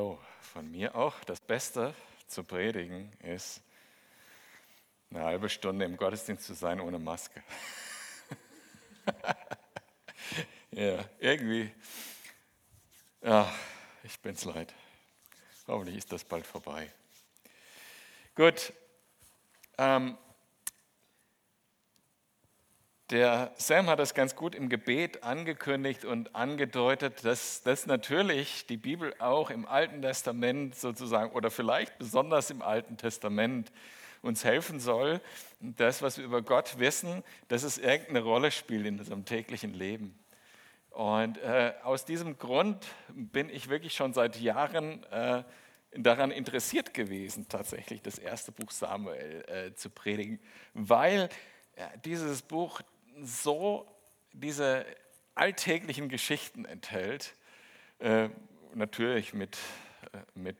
hallo, von mir auch. Das Beste zu predigen ist, eine halbe Stunde im Gottesdienst zu sein ohne Maske. ja, irgendwie, ja, ich bin's leid. Hoffentlich ist das bald vorbei. Gut, ähm, der Sam hat das ganz gut im Gebet angekündigt und angedeutet, dass, dass natürlich die Bibel auch im Alten Testament sozusagen oder vielleicht besonders im Alten Testament uns helfen soll, das, was wir über Gott wissen, dass es irgendeine Rolle spielt in unserem täglichen Leben. Und äh, aus diesem Grund bin ich wirklich schon seit Jahren äh, daran interessiert gewesen, tatsächlich das erste Buch Samuel äh, zu predigen, weil dieses Buch so diese alltäglichen Geschichten enthält, äh, natürlich mit, äh, mit,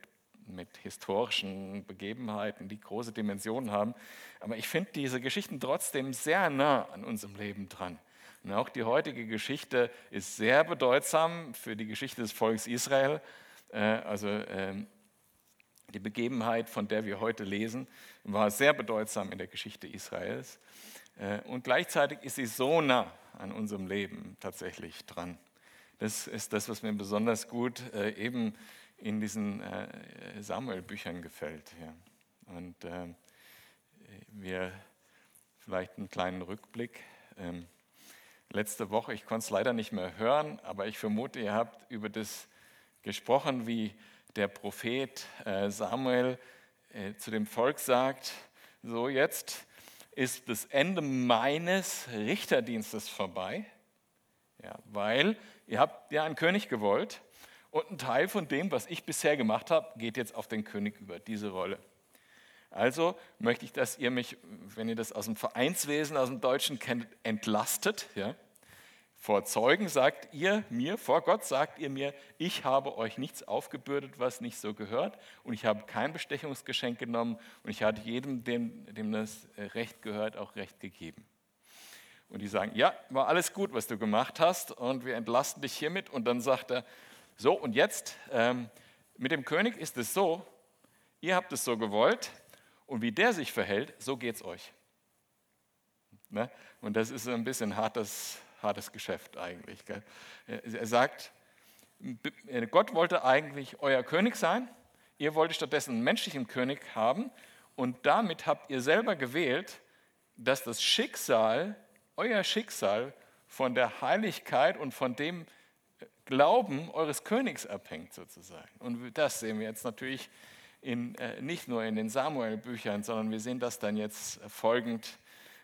mit historischen Begebenheiten, die große Dimensionen haben. Aber ich finde diese Geschichten trotzdem sehr nah an unserem Leben dran. Und auch die heutige Geschichte ist sehr bedeutsam für die Geschichte des Volkes Israel. Äh, also ähm, die Begebenheit, von der wir heute lesen, war sehr bedeutsam in der Geschichte Israels. Äh, und gleichzeitig ist sie so nah an unserem Leben tatsächlich dran. Das ist das, was mir besonders gut äh, eben in diesen äh, Samuel-Büchern gefällt. Und wir vielleicht einen kleinen Rückblick. Ähm, letzte Woche, ich konnte es leider nicht mehr hören, aber ich vermute, ihr habt über das gesprochen, wie der Prophet Samuel zu dem Volk sagt, so jetzt ist das Ende meines Richterdienstes vorbei, ja, weil ihr habt ja einen König gewollt und ein Teil von dem, was ich bisher gemacht habe, geht jetzt auf den König über, diese Rolle. Also möchte ich, dass ihr mich, wenn ihr das aus dem Vereinswesen, aus dem Deutschen kennt, entlastet. Ja? Vor Zeugen sagt ihr mir, vor Gott sagt ihr mir, ich habe euch nichts aufgebürdet, was nicht so gehört, und ich habe kein Bestechungsgeschenk genommen, und ich hatte jedem, dem, dem das Recht gehört, auch Recht gegeben. Und die sagen, ja, war alles gut, was du gemacht hast, und wir entlasten dich hiermit. Und dann sagt er, so, und jetzt, ähm, mit dem König ist es so, ihr habt es so gewollt, und wie der sich verhält, so geht es euch. Ne? Und das ist ein bisschen hartes hartes Geschäft eigentlich. Gell? Er sagt, Gott wollte eigentlich euer König sein, ihr wolltet stattdessen einen menschlichen König haben und damit habt ihr selber gewählt, dass das Schicksal, euer Schicksal von der Heiligkeit und von dem Glauben eures Königs abhängt sozusagen. Und das sehen wir jetzt natürlich in, äh, nicht nur in den Samuel-Büchern, sondern wir sehen das dann jetzt folgend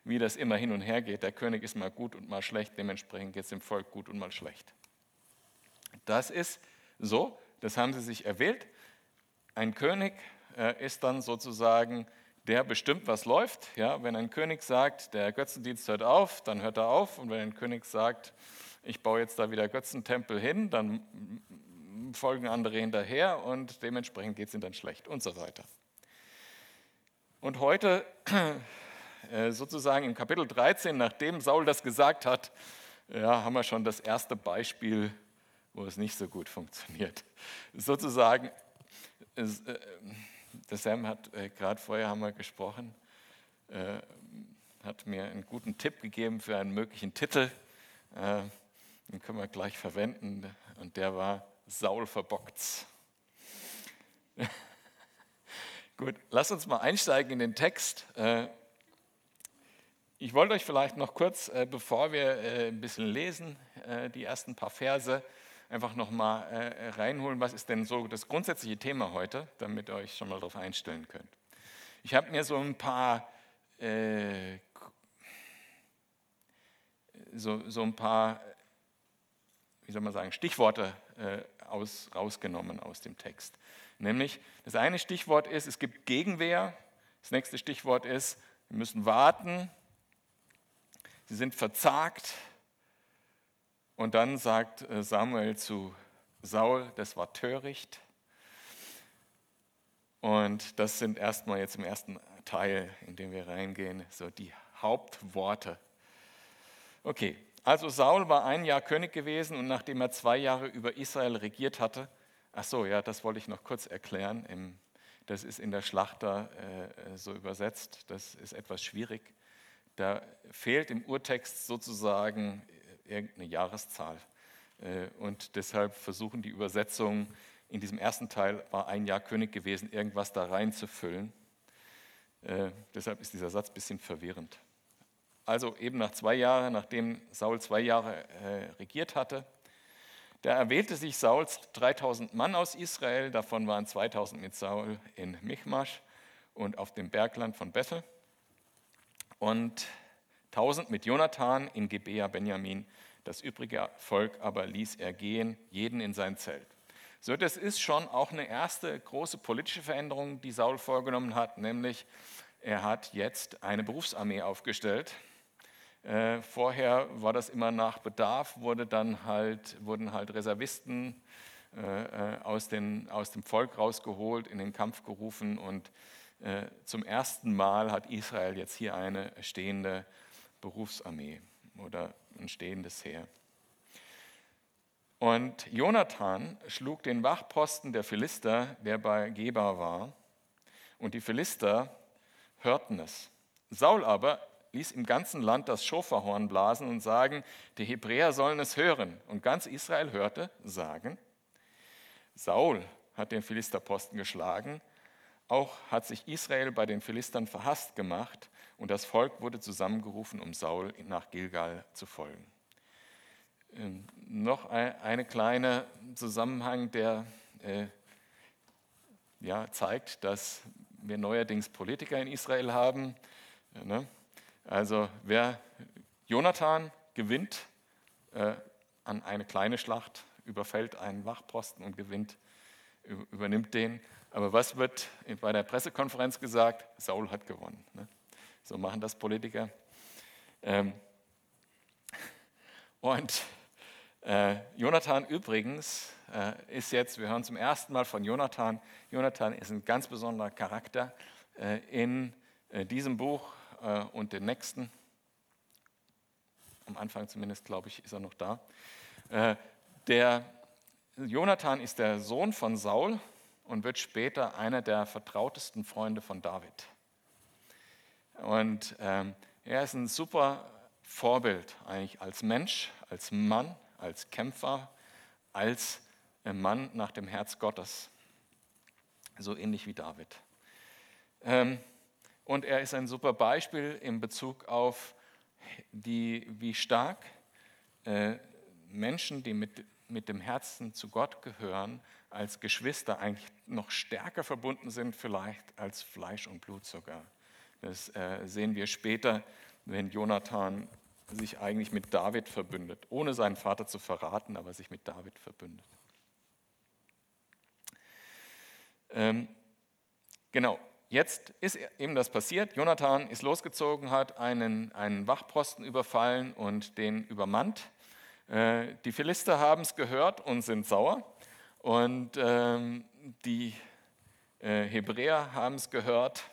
wie das immer hin und her geht. Der König ist mal gut und mal schlecht, dementsprechend geht es dem Volk gut und mal schlecht. Das ist so, das haben sie sich erwählt. Ein König äh, ist dann sozusagen der bestimmt, was läuft. Ja, wenn ein König sagt, der Götzendienst hört auf, dann hört er auf. Und wenn ein König sagt, ich baue jetzt da wieder Götzentempel hin, dann folgen andere hinterher und dementsprechend geht es ihnen dann schlecht und so weiter. Und heute sozusagen im Kapitel 13, nachdem Saul das gesagt hat, ja, haben wir schon das erste Beispiel, wo es nicht so gut funktioniert. Sozusagen, äh, der Sam hat äh, gerade vorher haben wir gesprochen, hat mir einen guten Tipp gegeben für einen möglichen Titel. Den können wir gleich verwenden. Und der war Saul verbockt's. Gut, lass uns mal einsteigen in den Text. Ich wollte euch vielleicht noch kurz, äh, bevor wir äh, ein bisschen lesen, äh, die ersten paar Verse, einfach nochmal reinholen, was ist denn so das grundsätzliche Thema heute, damit ihr euch schon mal darauf einstellen könnt. Ich habe mir so ein paar, so, so ein paar, wie soll man sagen, Stichworte aus, rausgenommen aus dem Text. Nämlich, das eine Stichwort ist, es gibt Gegenwehr. Das nächste Stichwort ist, wir müssen warten. Sie sind verzagt. Und dann sagt äh, Samuel zu Saul, das war töricht. Und das sind erstmal jetzt im ersten Teil, in dem wir reingehen, so die Hauptworte. Okay, also Saul war ein Jahr König gewesen und nachdem er zwei Jahre über Israel regiert hatte, ach so, ja, das wollte ich noch kurz erklären. Das ist in der Schlachter äh, so übersetzt. Das ist etwas schwierig. Da fehlt im Urtext sozusagen irgendeine Jahreszahl. Äh, und deshalb versuchen die Übersetzungen, in diesem ersten Teil war ein Jahr König gewesen, irgendwas da reinzufüllen. Äh, deshalb ist dieser Satz ein bisschen verwirrend. Also eben nach zwei Jahren, nachdem Saul zwei Jahre äh, regiert hatte, da erwählte sich Saul 3000 Mann aus Israel, davon waren 2000 mit Saul in Michmasch und auf dem Bergland von Bethel und 1000 mit Jonathan in Gebea Benjamin. Das übrige Volk aber ließ er gehen, jeden in sein Zelt. So, das ist schon auch eine erste große politische Veränderung, die Saul vorgenommen hat, nämlich er hat jetzt eine Berufsarmee aufgestellt. Äh, vorher war das immer nach Bedarf, wurde dann halt, wurden halt Reservisten äh, äh aus, den, aus dem Volk rausgeholt, in den Kampf gerufen und zum ersten Mal hat Israel jetzt hier eine stehende Berufsarmee oder ein stehendes Heer. Und Jonathan schlug den Wachposten der Philister, der bei Geba war, und die Philister hörten es. Saul aber ließ im ganzen Land das Schoferhorn blasen und sagen, die Hebräer sollen es hören. Und ganz Israel hörte sagen, Saul hat den Philisterposten geschlagen, auch hat sich Israel bei den Philistern verhasst gemacht und das Volk wurde zusammengerufen, um Saul nach Gilgal zu folgen. Ähm, noch eine kleine Zusammenhang, der äh, ja, zeigt, dass wir neuerdings Politiker in Israel haben. Ja, ne? Also wer Jonathan gewinnt äh, an eine kleine Schlacht, überfällt einen Wachposten und gewinnt, übernimmt den. Aber was wird bei der Pressekonferenz gesagt? Saul hat gewonnen. Ne? So machen das Politiker. Ähm, und äh, Jonathan übrigens äh, ist jetzt, wir hören zum ersten Mal von Jonathan. Jonathan ist ein ganz besonderer Charakter äh, in diesem Buch und den nächsten. Am Anfang zumindest, glaube ich, ist er noch da. Der Jonathan ist der Sohn von Saul und wird später einer der vertrautesten Freunde von David. Und ähm, er ist ein super Vorbild eigentlich als Mensch, als Mann, als Kämpfer, als Mann nach dem Herz Gottes. So ähnlich wie David. Ähm, und er ist ein super Beispiel in Bezug auf die, wie stark äh, Menschen, die mit, mit dem Herzen zu Gott gehören, als Geschwister eigentlich noch stärker verbunden sind, vielleicht als Fleisch und Blut sogar. Das äh, sehen wir später, wenn Jonathan sich eigentlich mit David verbündet, ohne seinen Vater zu verraten, aber sich mit David verbündet. Ähm, genau, jetzt ist eben das passiert. Jonathan ist losgezogen, hat einen, einen Wachposten überfallen und den übermannt. Äh, die Philister haben es gehört und sind sauer. Und ähm, die äh, Hebräer haben es gehört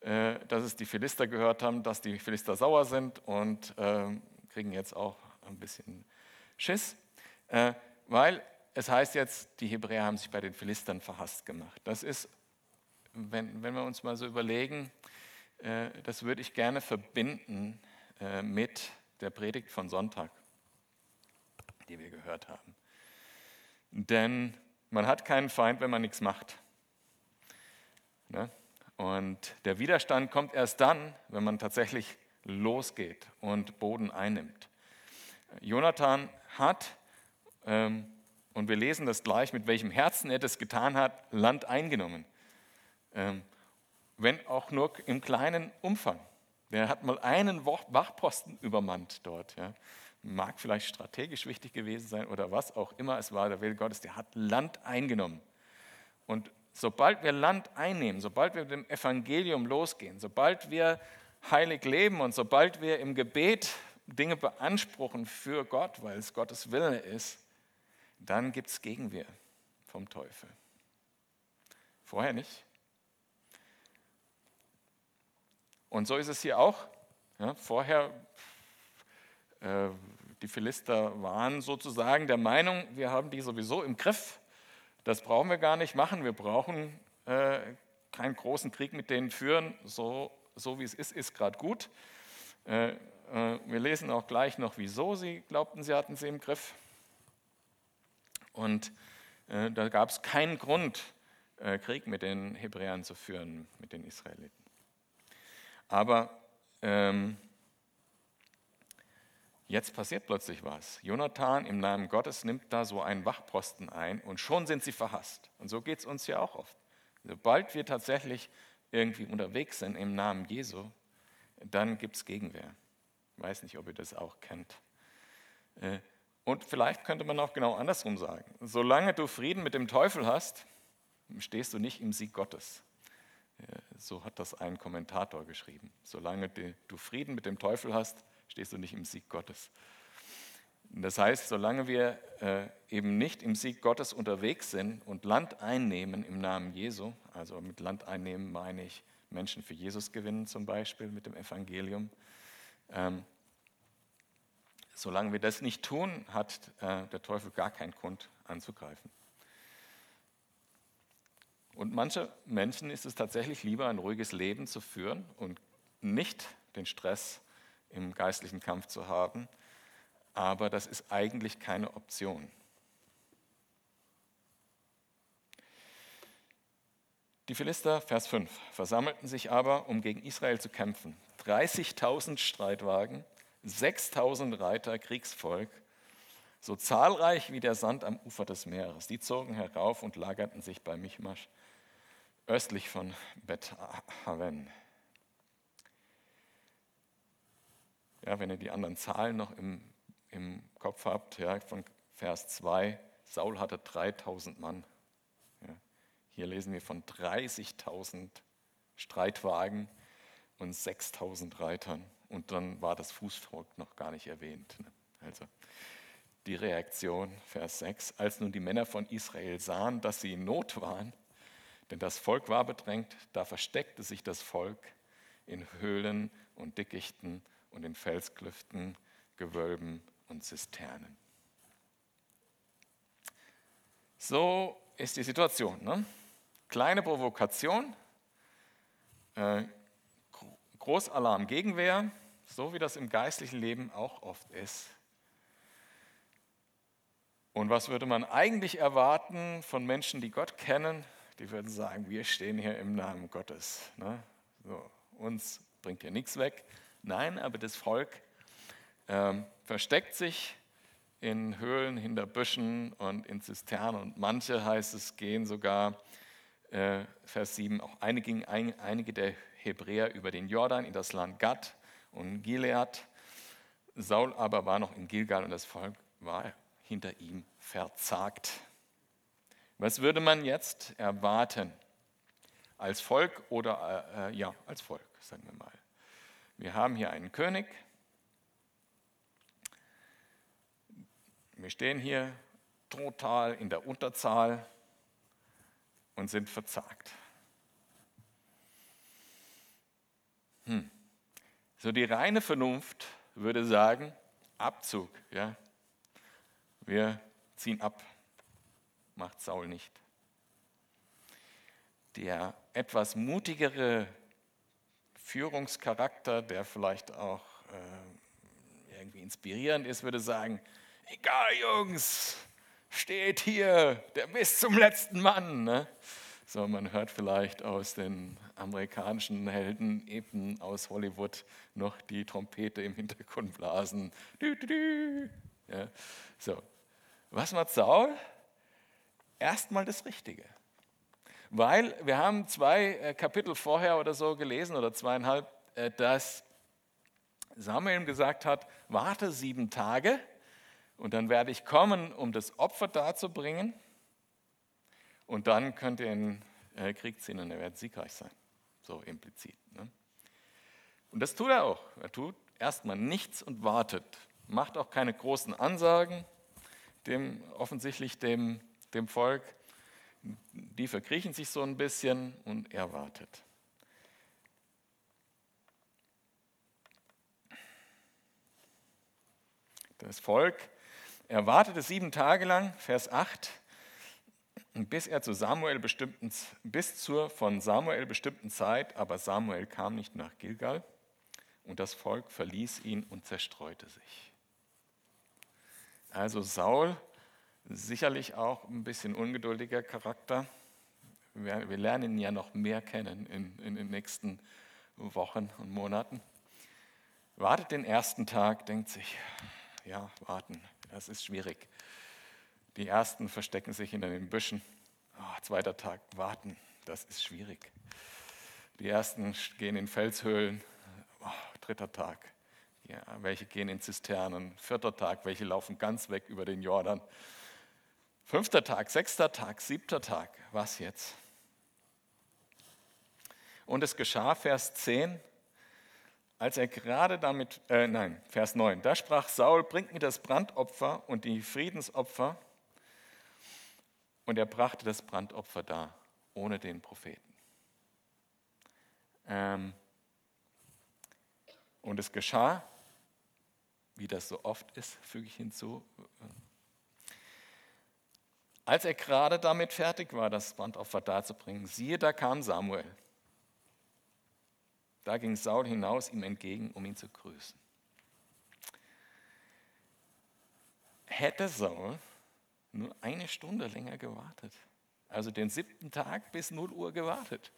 äh, dass es die Philister gehört haben, dass die Philister sauer sind und äh, kriegen jetzt auch ein bisschen Schiss, äh, weil es heißt jetzt, die Hebräer haben sich bei den Philistern verhasst gemacht. Das ist, wenn, wenn wir uns mal so überlegen, äh, das würde ich gerne verbinden äh, mit der Predigt von Sonntag, die wir gehört haben. Denn man hat keinen Feind, wenn man nichts macht. Ne? Und der Widerstand kommt erst dann, wenn man tatsächlich losgeht und Boden einnimmt. Jonathan hat, ähm, und wir lesen das gleich, mit welchem Herzen er das getan hat, Land eingenommen. Ähm, wenn auch nur im kleinen Umfang. Der hat mal einen Wachposten übermannt dort. Ja. Mag vielleicht strategisch wichtig gewesen sein oder was auch immer es war, der Wille Gottes, der hat Land eingenommen. Und Sobald wir Land einnehmen, sobald wir mit dem Evangelium losgehen, sobald wir heilig leben und sobald wir im Gebet Dinge beanspruchen für Gott, weil es Gottes Wille ist, dann gibt es Gegenwehr vom Teufel. Vorher nicht. Und so ist es hier auch. Ja, vorher, die Philister waren sozusagen der Meinung, wir haben die sowieso im Griff das brauchen wir gar nicht machen. Wir brauchen äh, keinen großen Krieg mit denen führen. So, so wie es ist, ist gerade gut. Äh, äh, wir lesen auch gleich noch, wieso sie glaubten, sie hatten sie im Griff. Und äh, da gab es keinen Grund, äh, Krieg mit den Hebräern zu führen, mit den Israeliten. Aber ähm, jetzt passiert plötzlich was. Jonathan im Namen Gottes nimmt da so einen Wachposten ein und schon sind sie verhasst. Und so geht es uns ja auch oft. Sobald wir tatsächlich irgendwie unterwegs sind im Namen Jesu, dann gibt es Gegenwehr. Ich weiß nicht, ob ihr das auch kennt. Äh, und vielleicht könnte man auch genau andersrum sagen. Solange du Frieden mit dem Teufel hast, stehst du nicht im Sieg Gottes. Äh, so hat das ein Kommentator geschrieben. Solange du Frieden mit dem Teufel hast, stehst du nicht im Sieg Gottes. Das heißt, solange wir äh, eben nicht im Sieg Gottes unterwegs sind und Land einnehmen im Namen Jesu, also mit Land einnehmen meine ich Menschen für Jesus gewinnen zum Beispiel mit dem Evangelium, ähm, solange wir das nicht tun, hat äh, der Teufel gar keinen Grund anzugreifen. Und manche Menschen ist es tatsächlich lieber, ein ruhiges Leben zu führen und nicht den Stress im geistlichen Kampf zu haben, aber das ist eigentlich keine Option. Die Philister, Vers 5, versammelten sich aber, um gegen Israel zu kämpfen. 30.000 Streitwagen, 6.000 Reiter, Kriegsvolk, so zahlreich wie der Sand am Ufer des Meeres. Die zogen herauf und lagerten sich bei Michmasch, östlich von Bet Ja, wenn ihr die anderen Zahlen noch im im Kopf habt, ja, von Vers 2, Saul hatte 3000 Mann. Ja. Hier lesen wir von 30.000 Streitwagen und 6000 Reitern. Und dann war das Fußvolk noch gar nicht erwähnt. Ne. Also die Reaktion, Vers 6, als nun die Männer von Israel sahen, dass sie in Not waren, denn das Volk war bedrängt, da versteckte sich das Volk in Höhlen und Dickichten und in Felsklüften, Gewölben und Zisternen. So ist die Situation. Ne? Kleine Provokation, äh, Großalarm, Gegenwehr, so wie das im geistlichen Leben auch oft ist. Und was würde man eigentlich erwarten von Menschen, die Gott kennen? Die würden sagen, wir stehen hier im Namen Gottes. Ne? So, uns bringt hier nichts weg. Nein, aber das Volk ähm, versteckt sich in Höhlen, hinter Büschen und in Zisternen. Und manche, heißt es, gehen sogar, äh, Vers 7, auch einige, einige der Hebräer über den Jordan in das Land Gad und Gilead. Saul aber war noch in Gilgal und das Volk war hinter ihm verzagt. Was würde man jetzt erwarten? Als Volk oder äh, äh ja, als Volk, sagen wir mal. Wir haben hier einen König, Wir stehen hier total in der Unterzahl und sind verzagt. Hm. So die reine Vernunft würde sagen, Abzug, ja. Wir ziehen ab, macht Saul nicht. Der etwas mutigere Führungscharakter, der vielleicht auch äh, irgendwie inspirierend ist, würde sagen, egal Jungs, steht hier der bis zum letzten Mann. Ne? So, man hört vielleicht aus den amerikanischen Helden eben aus Hollywood noch die Trompete im Hintergrund blasen. Du, du, du. Ja, so. Was macht Saul? Erstmal das Richtige. Weil wir haben zwei äh, Kapitel vorher oder so gelesen oder zweieinhalb, äh, dass Samuel gesagt hat, warte sieben Tage und dann werde ich kommen, um das Opfer darzubringen. Und dann könnt ihr in äh, Krieg ziehen und er wird siegreich sein. So implizit. Ne? Und das tut er auch. Er tut erstmal nichts und wartet. Macht auch keine großen Ansagen, dem, offensichtlich dem, dem Volk. Die verkriechen sich so ein bisschen und er wartet. Das Volk er wartete sieben Tage lang, Vers 8, bis er zu Samuel bestimmten, bis zur von Samuel bestimmten Zeit, aber Samuel kam nicht nach Gilgal und das Volk verließ ihn und zerstreute sich. Also Saul, sicherlich auch ein bisschen ungeduldiger Charakter. Wir, wir lernen ihn ja noch mehr kennen in, in den nächsten Wochen und Monaten. Wartet den ersten Tag, denkt sich, ja, warten, das ist schwierig. Die ersten verstecken sich hinter den Büschen. Oh, zweiter Tag, warten, das ist schwierig. Die ersten gehen in Felshöhlen. Oh, dritter Tag, ja, welche gehen in Zisternen. Vierter Tag, welche laufen ganz weg über den Jordan. Fünfter Tag, sechster Tag, siebter Tag, was jetzt? Und es geschah, Vers 10, als er gerade damit, äh, nein, Vers 9, da sprach Saul, bringt mir das Brandopfer und die Friedensopfer und er brachte das Brandopfer da, ohne den Propheten. Ähm, und es geschah, wie das so oft ist, füge ich hinzu, als er gerade damit fertig war, das Brandopfer darzubringen, siehe, da kam Samuel. Da ging Saul hinaus ihm entgegen, um ihn zu grüßen. Hätte Saul nur eine Stunde länger gewartet. Also den siebten Tag bis 0 Uhr gewartet.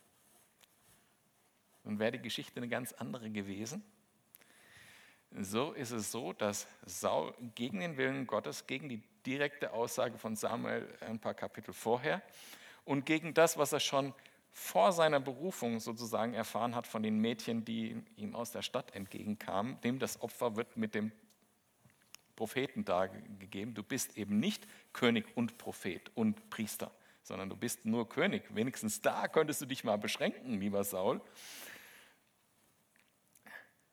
Dann wäre die Geschichte eine ganz andere gewesen. So ist es so, dass Saul gegen den Willen Gottes, gegen die direkte Aussage von Samuel ein paar Kapitel vorher und gegen das, was er schon vor seiner Berufung sozusagen erfahren hat von den Mädchen, die ihm aus der Stadt entgegenkamen, dem das Opfer wird mit dem Propheten dargegeben. Du bist eben nicht König und Prophet und Priester, sondern du bist nur König. Wenigstens da könntest du dich mal beschränken, lieber Saul.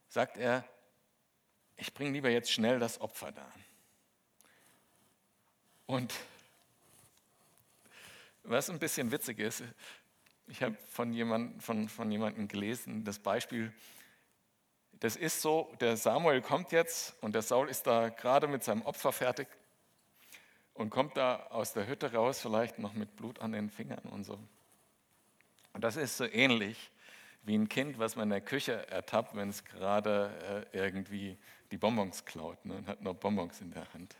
Sagt er, ich bringe lieber jetzt schnell das Opfer da. Und was ein bisschen witzig ist, ich habe von, jemand, von, von jemandem gelesen, das Beispiel, das ist so, der Samuel kommt jetzt und der Saul ist da gerade mit seinem Opfer fertig und kommt da aus der Hütte raus, vielleicht noch mit Blut an den Fingern und so. Und das ist so ähnlich wie ein Kind, was man in der Küche ertappt, wenn es gerade äh, irgendwie die Bonbons klaut ne, und hat noch Bonbons in der Hand.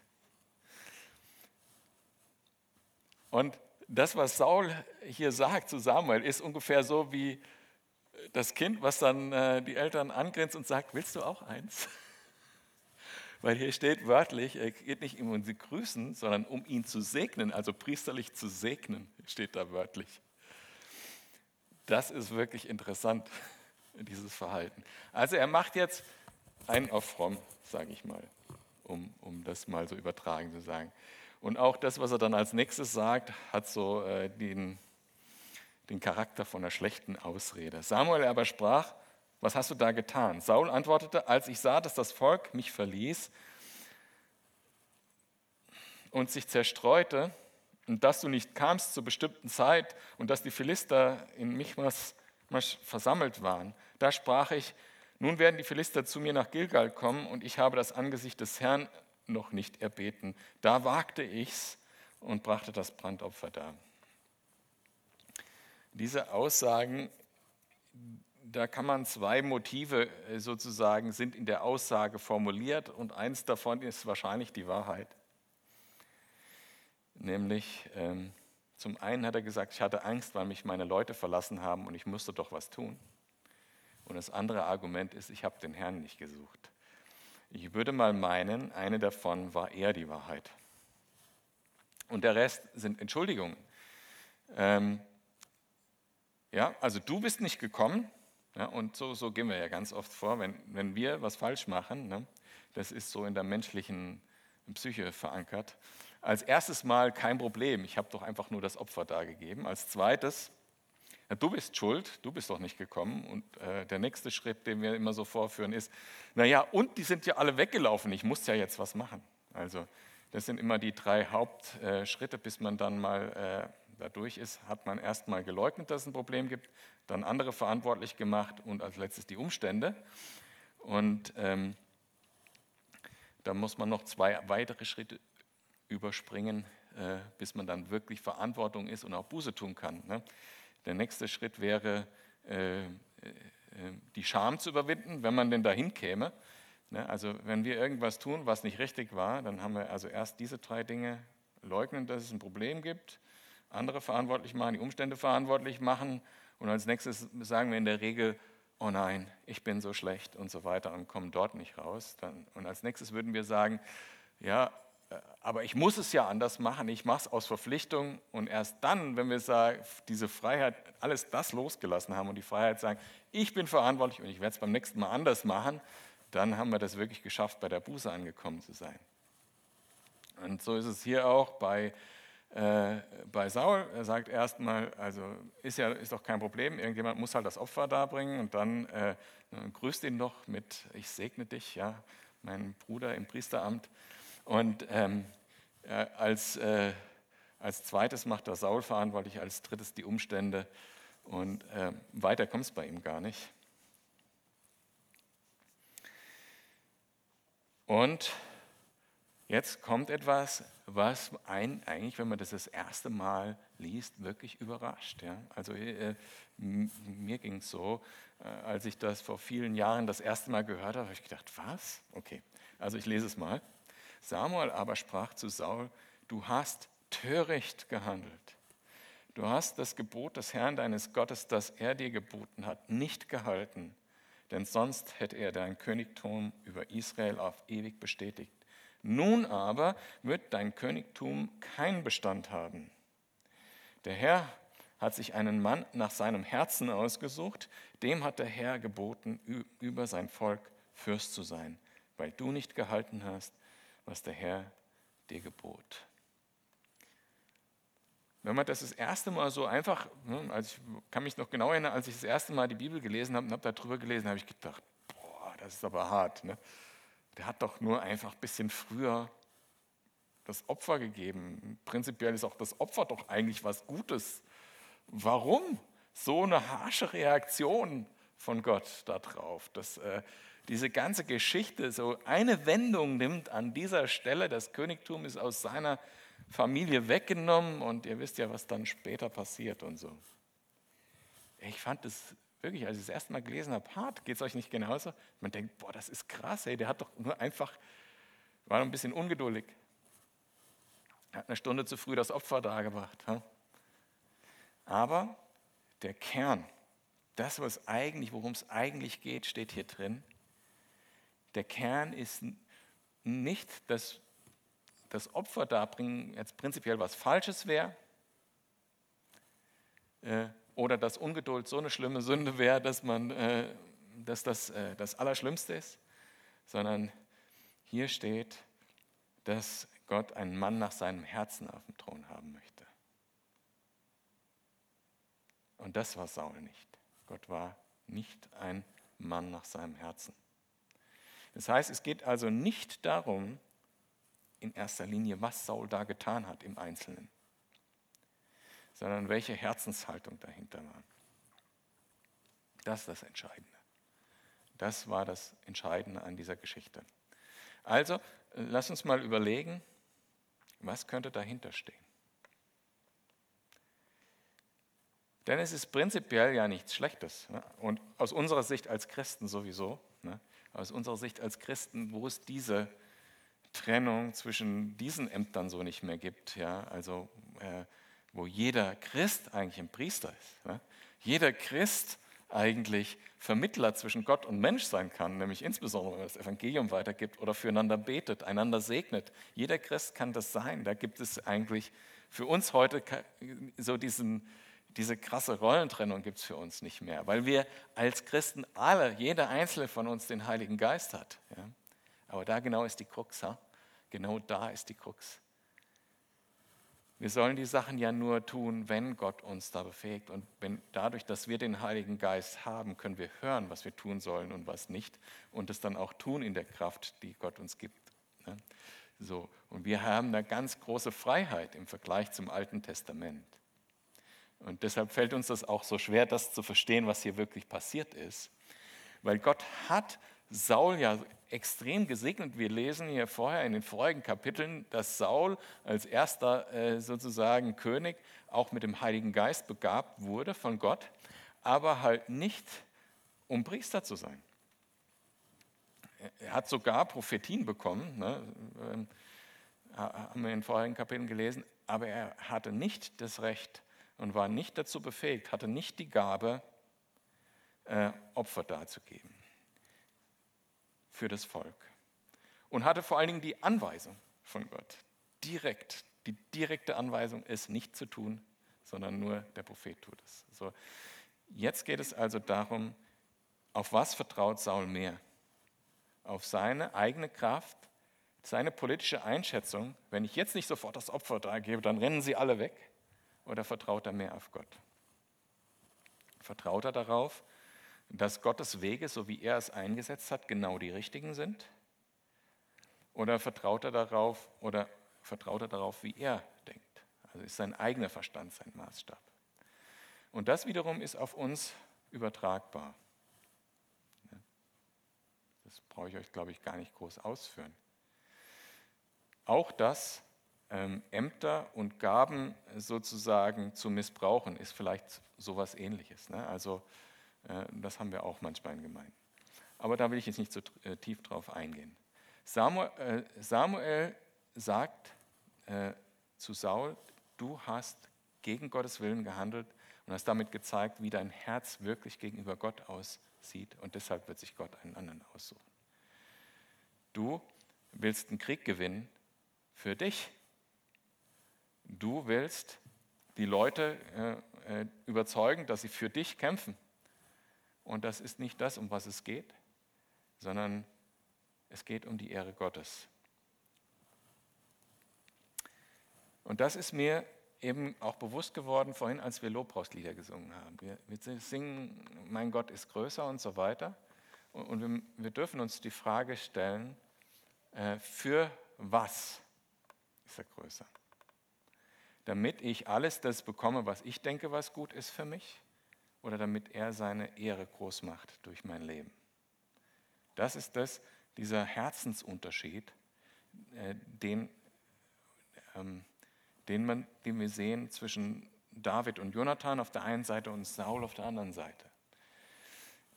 Und das, was Saul hier sagt zu Samuel, ist ungefähr so wie das Kind, was dann äh, die Eltern angrenzt und sagt, willst du auch eins? Weil hier steht wörtlich, er geht nicht um sie grüßen, sondern um ihn zu segnen, also priesterlich zu segnen, steht da wörtlich. Das ist wirklich interessant, dieses Verhalten. Also er macht jetzt einen auf fromm, sage ich mal, um, um das mal so übertragen zu sagen. Und auch das, was er dann als nächstes sagt, hat so äh, den, den Charakter von einer schlechten Ausrede. Samuel aber sprach, was hast du da getan? Saul antwortete, als ich sah, dass das Volk mich verließ und sich zerstreute und dass du nicht kamst zur bestimmten Zeit und dass die Philister in Michmas versammelt waren, da sprach ich, nun werden die Philister zu mir nach Gilgal kommen und ich habe das Angesicht des Herrn noch nicht erbeten. Da wagte ich's und brachte das Brandopfer dar. Diese Aussagen, da kann man zwei Motive äh, sozusagen sind in der Aussage formuliert und eins davon ist wahrscheinlich die Wahrheit. Nämlich, ähm, zum einen hat er gesagt, ich hatte Angst, weil mich meine Leute verlassen haben und ich musste doch was tun. Und das andere Argument ist, ich habe den Herrn nicht gesucht. Ich würde mal meinen, eine davon war eher die Wahrheit. Und der Rest sind Entschuldigungen. Ähm, ja, also du bist nicht gekommen, ja, und so, so gehen wir ja ganz oft vor, wenn, wenn wir was falsch machen, ne, das ist so in der menschlichen Psyche verankert. Als erstes Mal kein Problem, ich habe doch einfach nur das Opfer dargegeben. Als zweites, ja, du bist schuld, du bist doch nicht gekommen. Und äh, der nächste Schritt, den wir immer so vorführen, ist, naja, und die sind ja alle weggelaufen, ich muss ja jetzt was machen. Also das sind immer die drei Hauptschritte, bis man dann mal äh, da durch ist, hat man erst mal geleugnet, dass es ein Problem gibt, dann andere verantwortlich gemacht und als letztes die Umstände. Und ähm, da muss man noch zwei weitere Schritte überspringen, äh, bis man dann wirklich Verantwortung ist und auch Buße tun kann. Ne? Der nächste Schritt wäre, äh, äh, die Scham zu überwinden, wenn man denn dahin käme. Ne? Also wenn wir irgendwas tun, was nicht richtig war, dann haben wir also erst diese drei Dinge leugnen, dass es ein Problem gibt, andere verantwortlich machen, die Umstände verantwortlich machen und als nächstes sagen wir in der Regel, oh nein, ich bin so schlecht und so weiter und kommen dort nicht raus. Und als nächstes würden wir sagen, ja, äh, aber ich muss es ja anders machen, ich mache es aus Verpflichtung. Und erst dann, wenn wir diese Freiheit, alles das losgelassen haben und die Freiheit sagen, ich bin verantwortlich und ich werde es beim nächsten Mal anders machen, dann haben wir das wirklich geschafft, bei der Buße angekommen zu sein. Und so ist es hier auch bei äh, bei Saul, er sagt erstmal, also ist ja ist doch kein Problem, irgendjemand muss halt das Opfer darbringen. Und dann äh, grüßt ihn doch mit, ich segne dich, ja, mein Bruder im Priesteramt. Und ähm, äh, als, äh, als zweites macht er Saul verantwortlich, als drittes die Umstände und äh, weiter kommt es bei ihm gar nicht. Und Jetzt kommt etwas, was einen eigentlich, wenn man das das erste Mal liest, wirklich überrascht. Ja? Also äh, mir ging es so, äh, als ich das vor vielen Jahren das erste Mal gehört habe, habe ich gedacht, was? Okay, also ich lese es mal. Samuel aber sprach zu Saul, du hast töricht gehandelt. Du hast das Gebot des Herrn deines Gottes, das er dir geboten hat, nicht gehalten, denn sonst hätte er dein Königtum über Israel auf ewig bestätigt. Nun aber wird dein Königtum keinen Bestand haben. Der Herr hat sich einen Mann nach seinem Herzen ausgesucht, dem hat der Herr geboten, über sein Volk Fürst zu sein, weil du nicht gehalten hast, was der Herr dir gebot. Wenn man das das erste Mal so einfach, also ich kann mich noch genau erinnern, als ich das erste Mal die Bibel gelesen habe und habe darüber gelesen, habe ich gedacht, boah, das ist aber hart. Ne? der hat doch nur einfach ein bisschen früher das Opfer gegeben. Prinzipiell ist auch das Opfer doch eigentlich was Gutes. Warum so eine harsche Reaktion von Gott darauf, dass äh, diese ganze Geschichte so eine Wendung nimmt an dieser Stelle? Das Königtum ist aus seiner Familie weggenommen und ihr wisst ja, was dann später passiert und so. Ich fand es wirklich, als ich das erste Mal gelesen habe, hart, geht es euch nicht genauso? Man denkt, boah, das ist krass, ey, der hat doch nur einfach, war ein bisschen ungeduldig. Er hat eine Stunde zu früh das Opfer dargebracht. Aber der Kern, das, was eigentlich, worum es eigentlich geht, steht hier drin. Der Kern ist nicht, dass das Opfer darbringen jetzt prinzipiell was Falsches wäre, äh, oder dass Ungeduld so eine schlimme Sünde wäre, dass, man, äh, dass das äh, das Allerschlimmste ist, sondern hier steht, dass Gott einen Mann nach seinem Herzen auf dem Thron haben möchte. Und das war Saul nicht. Gott war nicht ein Mann nach seinem Herzen. Das heißt, es geht also nicht darum, in erster Linie, was Saul da getan hat im Einzelnen sondern welche Herzenshaltung dahinter war. Das ist das Entscheidende. Das war das Entscheidende an dieser Geschichte. Also, lass uns mal überlegen, was könnte dahinter stehen. Denn es ist prinzipiell ja nichts Schlechtes. Ne? Und aus unserer Sicht als Christen sowieso. Ne? Aus unserer Sicht als Christen, wo es diese Trennung zwischen diesen Ämtern so nicht mehr gibt. Ja? Also äh, wo jeder Christ eigentlich ein Priester ist. Ne? Jeder Christ eigentlich Vermittler zwischen Gott und Mensch sein kann, nämlich insbesondere, wenn er das Evangelium weitergibt oder füreinander betet, einander segnet. Jeder Christ kann das sein. Da gibt es eigentlich für uns heute so diesen, diese krasse Rollentrennung gibt es für uns nicht mehr, weil wir als Christen alle, jeder einzelne von uns den Heiligen Geist hat. Ja? Aber da genau ist die Krux. Ha? Genau da ist die Krux. Wir sollen die Sachen ja nur tun, wenn Gott uns da befähigt. Und wenn, dadurch, dass wir den Heiligen Geist haben, können wir hören, was wir tun sollen und was nicht. Und es dann auch tun in der Kraft, die Gott uns gibt. Ne? So. Und wir haben eine ganz große Freiheit im Vergleich zum Alten Testament. Und deshalb fällt uns das auch so schwer, das zu verstehen, was hier wirklich passiert ist. Weil Gott hat Saul ja extrem gesegnet. Wir lesen hier vorher in den vorigen Kapiteln, dass Saul als erster äh, sozusagen König auch mit dem Heiligen Geist begabt wurde von Gott, aber halt nicht, um Priester zu sein. Er hat sogar Prophetien bekommen, ne, ähm, haben wir in den vorigen Kapiteln gelesen, aber er hatte nicht das Recht und war nicht dazu befähigt, hatte nicht die Gabe, äh, Opfer darzugeben für das Volk. Und hatte vor allen Dingen die Anweisung von Gott, direkt, die direkte Anweisung, es nicht zu tun, sondern nur der Prophet tut es. So, jetzt geht es also darum, auf was vertraut Saul mehr? Auf seine eigene Kraft, seine politische Einschätzung, wenn ich jetzt nicht sofort das Opfer da gebe, dann rennen sie alle weg? Oder vertraut er mehr auf Gott? Vertraut er darauf, dass Gottes Wege, so wie er es eingesetzt hat, genau die richtigen sind? Oder vertraut er darauf, oder vertraut er darauf, wie er denkt? Also ist sein eigener Verstand sein Maßstab. Und das wiederum ist auf uns übertragbar. Das brauche ich euch, glaube ich, gar nicht groß ausführen. Auch das, Ämter und Gaben sozusagen zu missbrauchen, ist vielleicht sowas ähnliches. Ne? Also äh, das haben wir auch manchmal in Gemeinden. Aber da will ich jetzt nicht so äh, tief drauf eingehen. Äh, Samuel sagt zu Saul, du hast gegen Gottes Willen gehandelt und hast damit gezeigt, wie dein Herz wirklich gegenüber Gott aussieht und deshalb wird sich Gott einen anderen aussuchen. Du willst einen Krieg gewinnen für dich. Du willst die Leute überzeugen, dass sie für dich kämpfen. Und das ist nicht das, um was es geht, sondern es geht um die Ehre Gottes. Und das ist mir eben auch bewusst geworden vorhin, als wir Lobpreislieder gesungen haben. Wir, wir, singen, mein Gott ist größer und so weiter. Und, und wir, wir, dürfen uns die Frage stellen, äh, für was ist er größer? Damit ich alles das bekomme, was ich denke, was gut ist für mich? oder damit er seine Ehre groß macht durch mein Leben. Das ist das, dieser Herzensunterschied, äh, den, ähm, den, man, den wir sehen zwischen David und Jonathan auf der einen Seite und Saul auf der anderen Seite.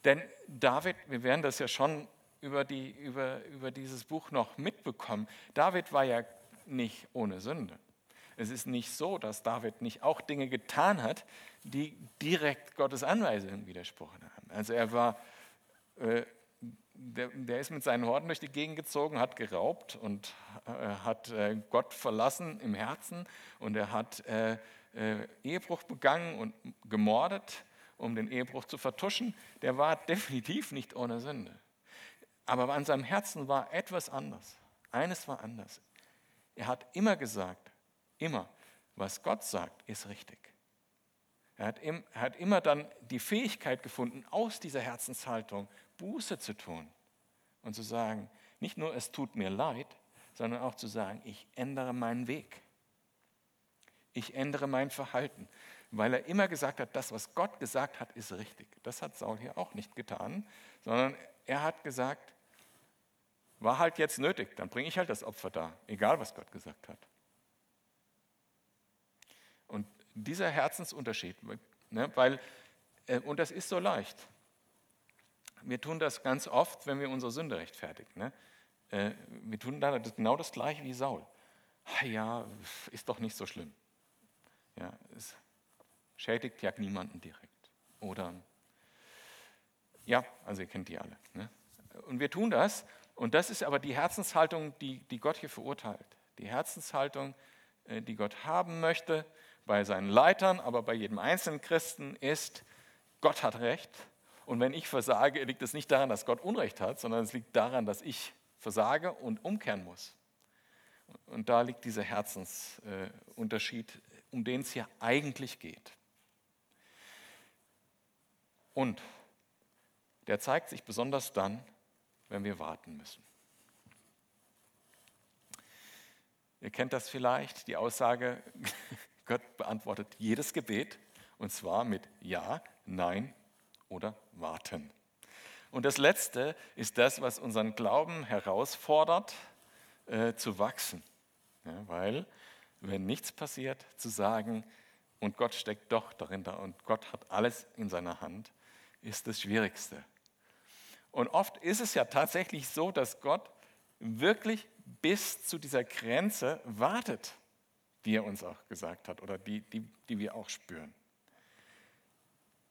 Denn David, wir werden das ja schon über, die, über, über dieses Buch noch mitbekommen, David war ja nicht ohne Sünde. Es ist nicht so, dass David nicht auch Dinge getan hat, die direkt Gottes Anweisungen widersprochen haben. Also er war, äh, der, der, ist mit seinen Horden durch die Gegend gezogen, hat geraubt und äh, hat äh, Gott verlassen im Herzen und er hat äh, äh, Ehebruch begangen und gemordet, um den Ehebruch zu vertuschen. Der war definitiv nicht ohne Sünde. Aber an seinem Herzen war etwas anders. Eines war anders. Er hat immer gesagt, immer, was Gott sagt, ist richtig. Er hat, er hat immer dann die Fähigkeit gefunden, aus dieser Herzenshaltung Buße zu tun und zu sagen, nicht nur es tut mir leid, sondern auch zu sagen, ich ändere meinen Weg. Ich ändere mein Verhalten, weil er immer gesagt hat, das, was Gott gesagt hat, ist richtig. Das hat Saul hier auch nicht getan, sondern er hat gesagt, war halt jetzt nötig, dann bringe ich halt das Opfer da, egal was Gott gesagt hat. Und dieser Herzensunterschied, ne, weil, äh, und das ist so leicht. Wir tun das ganz oft, wenn wir unsere Sünde rechtfertigen. Ne? Äh, wir tun da genau das Gleiche wie Saul. Ja, ist doch nicht so schlimm. Ja, es schädigt ja niemanden direkt. Oder, ja, also ihr kennt die alle. Ne? Und wir tun das, und das ist aber die Herzenshaltung, die, die Gott hier verurteilt. Die Herzenshaltung, äh, die Gott haben möchte, bei seinen Leitern, aber bei jedem einzelnen Christen ist, Gott hat Recht. Und wenn ich versage, liegt es nicht daran, dass Gott Unrecht hat, sondern es liegt daran, dass ich versage und umkehren muss. Und da liegt dieser Herzensunterschied, um den es hier eigentlich geht. Und der zeigt sich besonders dann, wenn wir warten müssen. Ihr kennt das vielleicht, die Aussage, Gott beantwortet jedes Gebet und zwar mit Ja, Nein oder Warten. Und das Letzte ist das, was unseren Glauben herausfordert, äh, zu wachsen. Ja, weil, wenn nichts passiert, zu sagen, und Gott steckt doch dahinter und Gott hat alles in seiner Hand, ist das Schwierigste. Und oft ist es ja tatsächlich so, dass Gott wirklich bis zu dieser Grenze wartet, die er uns auch gesagt hat oder die, die, die wir auch spüren.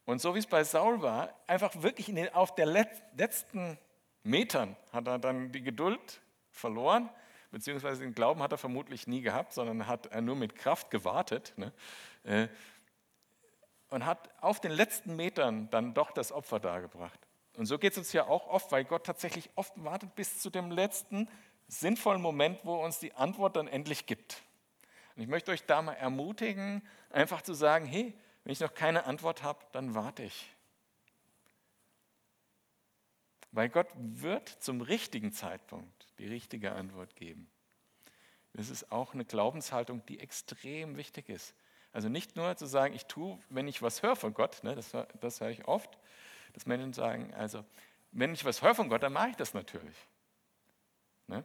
Und so wie es bei Saul war, einfach wirklich den, auf der letzten Metern hat er dann die Geduld verloren, beziehungsweise den Glauben hat er vermutlich nie gehabt, sondern hat er nur mit Kraft gewartet. Ne? Äh, und hat auf den letzten Metern dann doch das Opfer dargebracht. Und so geht es uns ja auch oft, weil Gott tatsächlich oft wartet bis zu dem letzten sinnvollen Moment, wo er uns die Antwort dann endlich gibt. Und ich möchte euch da mal ermutigen, einfach zu sagen, hey, wenn ich noch keine Antwort habe, dann warte ich. Weil Gott wird zum richtigen Zeitpunkt die richtige Antwort geben. Das ist auch eine Glaubenshaltung, die extrem wichtig ist. Also nicht nur zu sagen, ich tue, wenn ich was höre von Gott, ne, das, das höre ich oft, dass Menschen sagen, also wenn ich was höre von Gott, dann mache ich das natürlich. Ne?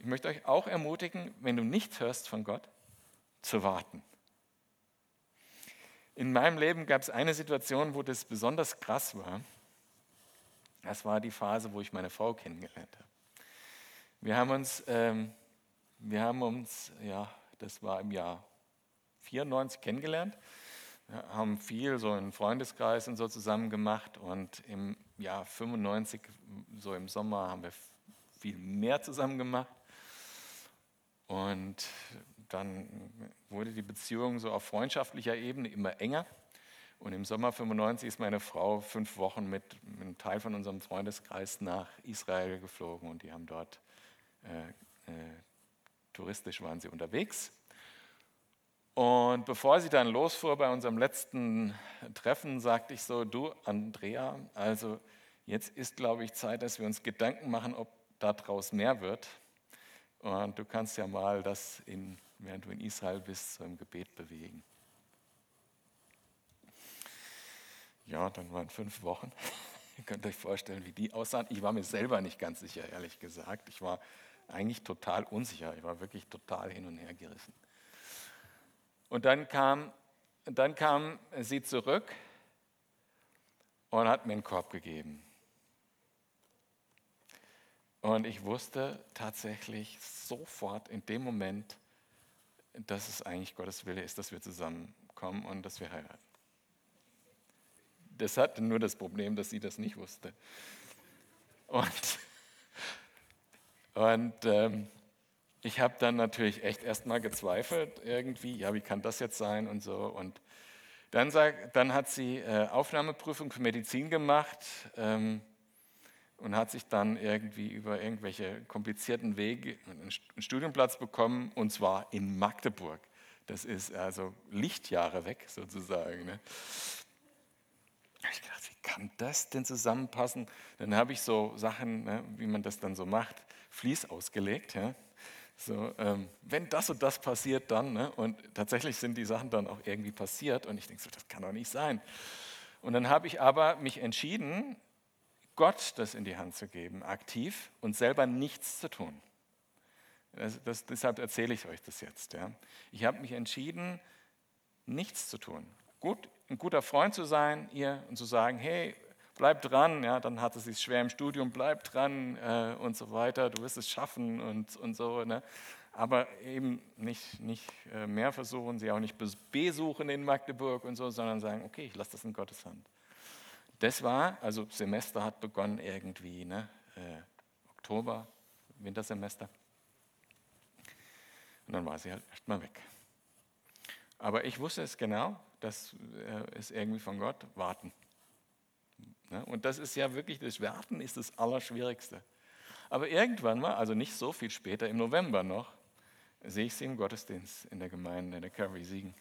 Ich möchte euch auch ermutigen, wenn du nichts hörst von Gott, zu warten. In meinem Leben gab es eine Situation, wo das besonders krass war. Das war die Phase, wo ich meine Frau kennengelernt habe. Wir haben uns, ähm, wir haben uns, ja, das war im Jahr 94 kennengelernt, wir haben viel so in Freundeskreisen so zusammen gemacht und im Jahr 95, so im Sommer, haben wir viel mehr zusammen gemacht. Und dann wurde die Beziehung so auf freundschaftlicher Ebene immer enger. Und im Sommer 95 ist meine Frau fünf Wochen mit, einem Teil von unserem Freundeskreis nach Israel geflogen und die haben dort äh, äh, touristisch waren sie unterwegs. Und bevor sie dann losfuhr bei unserem letzten Treffen, sagte ich so, du Andrea, also jetzt ist, glaube ich, Zeit, dass wir uns Gedanken machen, ob daraus mehr wird. Und du kannst ja mal das, in, während du in Israel bist, so im Gebet bewegen. Ja, dann waren fünf Wochen. Ihr könnt euch vorstellen, wie die aussahen. Ich war mir selber nicht ganz sicher, ehrlich gesagt. Ich war eigentlich total unsicher. Ich war wirklich total hin und her gerissen. Und dann kam, dann kam sie zurück und hat mir einen Korb gegeben. Und ich wusste tatsächlich sofort in dem Moment, dass es eigentlich Gottes Wille ist, dass wir zusammenkommen und dass wir heiraten. Das hatte nur das Problem, dass sie das nicht wusste. Und, und ähm, ich habe dann natürlich echt erstmal gezweifelt irgendwie, ja, wie kann das jetzt sein und so. Und dann, sag, dann hat sie äh, Aufnahmeprüfung für Medizin gemacht. Ähm, und hat sich dann irgendwie über irgendwelche komplizierten Wege einen Studienplatz bekommen, und zwar in Magdeburg. Das ist also Lichtjahre weg sozusagen. Ne? Ich gedacht, wie kann das denn zusammenpassen? Dann habe ich so Sachen, ne, wie man das dann so macht, Fließ ausgelegt. Ja? So, ähm, wenn das und das passiert, dann. Ne? Und tatsächlich sind die Sachen dann auch irgendwie passiert. Und ich denke so, das kann doch nicht sein. Und dann habe ich aber mich entschieden, Gott das in die Hand zu geben, aktiv und selber nichts zu tun. Das, das, deshalb erzähle ich euch das jetzt. Ja. Ich habe mich entschieden, nichts zu tun. Gut, ein guter Freund zu sein, ihr und zu sagen, hey, bleib dran, ja, dann hat es sich schwer im Studium, bleib dran äh, und so weiter, du wirst es schaffen und, und so. Ne. Aber eben nicht, nicht äh, mehr versuchen, sie auch nicht besuchen in Magdeburg und so, sondern sagen, okay, ich lasse das in Gottes Hand. Das war, also Semester hat begonnen irgendwie, ne? Äh, Oktober, Wintersemester. Und dann war sie halt erstmal weg. Aber ich wusste es genau, das äh, ist irgendwie von Gott, warten. Ne? Und das ist ja wirklich, das Warten ist das Allerschwierigste. Aber irgendwann mal, also nicht so viel später, im November noch, sehe ich sie im Gottesdienst in der Gemeinde, in der Curry Siegen.